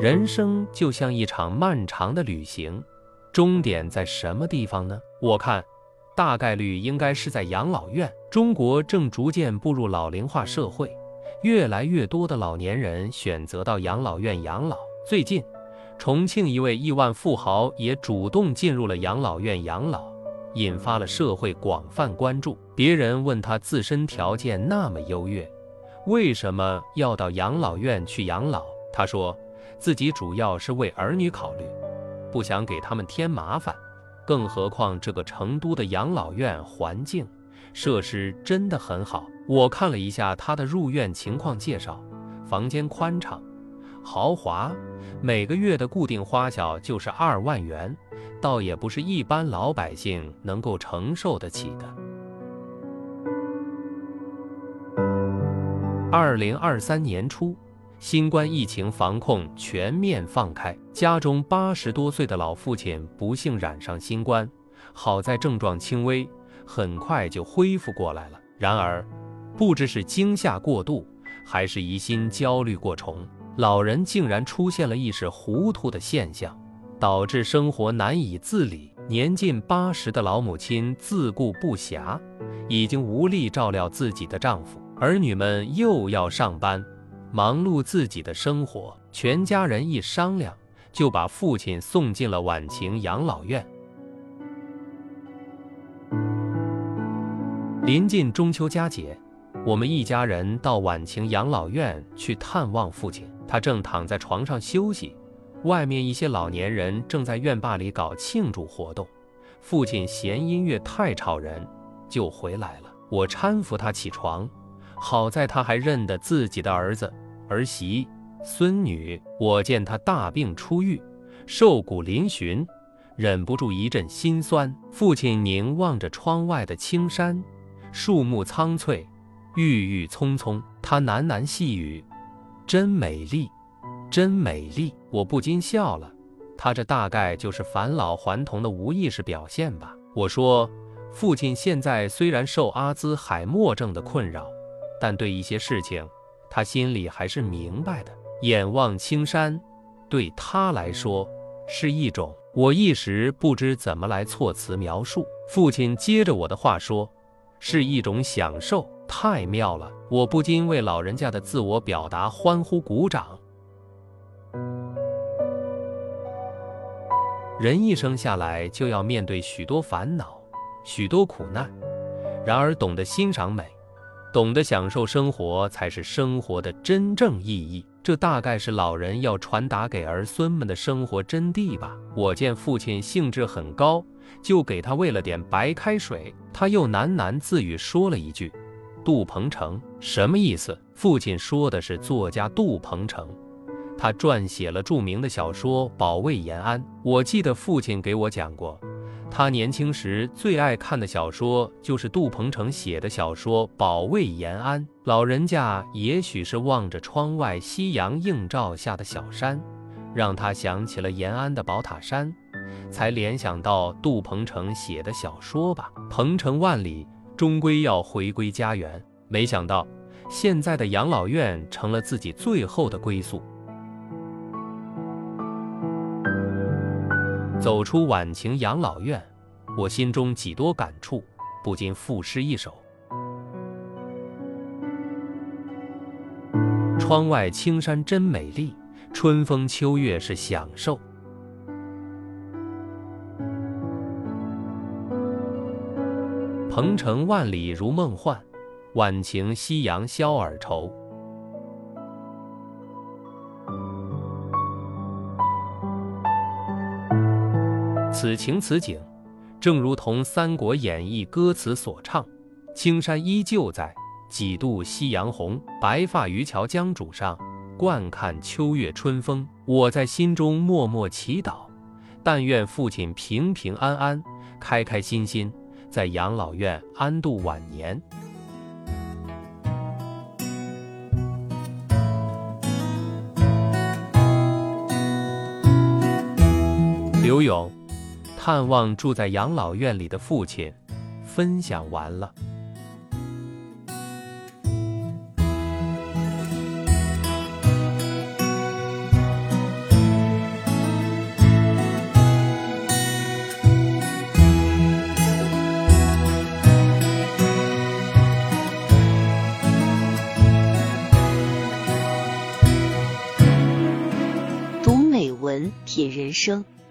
人生就像一场漫长的旅行，终点在什么地方呢？我看，大概率应该是在养老院。中国正逐渐步入老龄化社会，越来越多的老年人选择到养老院养老。最近，重庆一位亿万富豪也主动进入了养老院养老，引发了社会广泛关注。别人问他自身条件那么优越，为什么要到养老院去养老？他说。自己主要是为儿女考虑，不想给他们添麻烦。更何况这个成都的养老院环境设施真的很好。我看了一下他的入院情况介绍，房间宽敞、豪华，每个月的固定花销就是二万元，倒也不是一般老百姓能够承受得起的。二零二三年初。新冠疫情防控全面放开，家中八十多岁的老父亲不幸染上新冠，好在症状轻微，很快就恢复过来了。然而，不知是惊吓过度，还是疑心焦虑过重，老人竟然出现了意识糊涂的现象，导致生活难以自理。年近八十的老母亲自顾不暇，已经无力照料自己的丈夫，儿女们又要上班。忙碌自己的生活，全家人一商量，就把父亲送进了晚晴养老院。临近中秋佳节，我们一家人到晚晴养老院去探望父亲。他正躺在床上休息，外面一些老年人正在院坝里搞庆祝活动。父亲嫌音乐太吵人，就回来了。我搀扶他起床。好在他还认得自己的儿子、儿媳、孙女。我见他大病初愈，瘦骨嶙峋，忍不住一阵心酸。父亲凝望着窗外的青山，树木苍翠，郁郁葱葱。他喃喃细语：“真美丽，真美丽。”我不禁笑了。他这大概就是返老还童的无意识表现吧。我说：“父亲现在虽然受阿兹海默症的困扰。”但对一些事情，他心里还是明白的。眼望青山，对他来说是一种……我一时不知怎么来措辞描述。父亲接着我的话说：“是一种享受，太妙了！”我不禁为老人家的自我表达欢呼鼓掌。人一生下来就要面对许多烦恼，许多苦难，然而懂得欣赏美。懂得享受生活，才是生活的真正意义。这大概是老人要传达给儿孙们的生活真谛吧。我见父亲兴致很高，就给他喂了点白开水。他又喃喃自语说了一句：“杜鹏程，什么意思？”父亲说的是作家杜鹏程，他撰写了著名的小说《保卫延安》。我记得父亲给我讲过。他年轻时最爱看的小说就是杜鹏程写的小说《保卫延安》。老人家也许是望着窗外夕阳映照下的小山，让他想起了延安的宝塔山，才联想到杜鹏程写的小说吧。鹏程万里，终归要回归家园。没想到，现在的养老院成了自己最后的归宿。走出晚晴养老院，我心中几多感触，不禁赋诗一首：窗外青山真美丽，春风秋月是享受。鹏程万里如梦幻，晚晴夕阳消尔愁。此情此景，正如同《三国演义》歌词所唱：“青山依旧在，几度夕阳红。白发渔樵江渚上，惯看秋月春风。”我在心中默默祈祷，但愿父亲平平安安、开开心心，在养老院安度晚年。刘勇。盼望住在养老院里的父亲，分享完了。读美文，品人生。